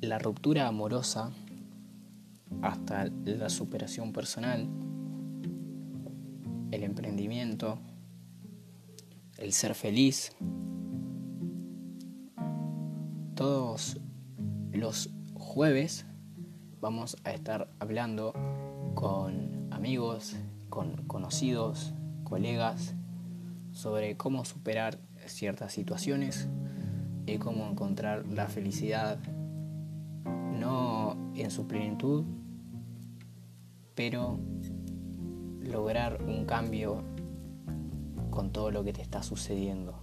la ruptura amorosa hasta la superación personal, el emprendimiento, el ser feliz. Todos los jueves vamos a estar hablando con amigos, con conocidos, colegas, sobre cómo superar ciertas situaciones y cómo encontrar la felicidad, no en su plenitud, pero lograr un cambio con todo lo que te está sucediendo.